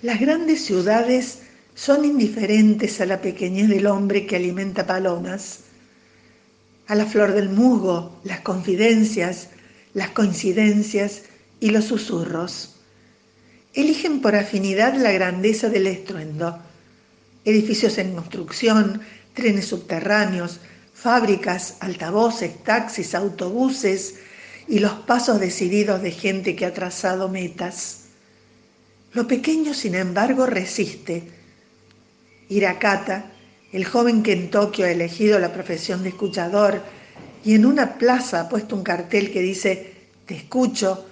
Las grandes ciudades son indiferentes a la pequeñez del hombre que alimenta palomas, a la flor del musgo, las confidencias, las coincidencias y los susurros. Eligen por afinidad la grandeza del estruendo. Edificios en construcción, trenes subterráneos, fábricas, altavoces, taxis, autobuses y los pasos decididos de gente que ha trazado metas. Lo pequeño, sin embargo, resiste. Hirakata, el joven que en Tokio ha elegido la profesión de escuchador y en una plaza ha puesto un cartel que dice Te escucho,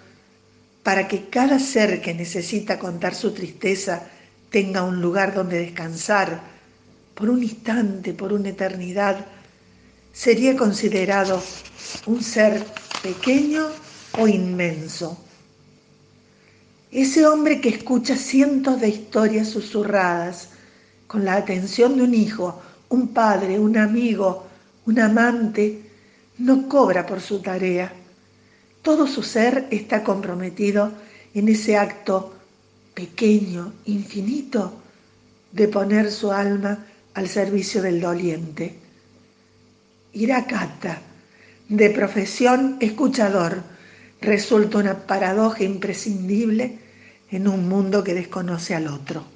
para que cada ser que necesita contar su tristeza tenga un lugar donde descansar, por un instante, por una eternidad, sería considerado un ser pequeño o inmenso. Ese hombre que escucha cientos de historias susurradas con la atención de un hijo, un padre, un amigo, un amante, no cobra por su tarea. Todo su ser está comprometido en ese acto pequeño, infinito, de poner su alma al servicio del doliente. Irakata, de profesión escuchador, resulta una paradoja imprescindible en un mundo que desconoce al otro.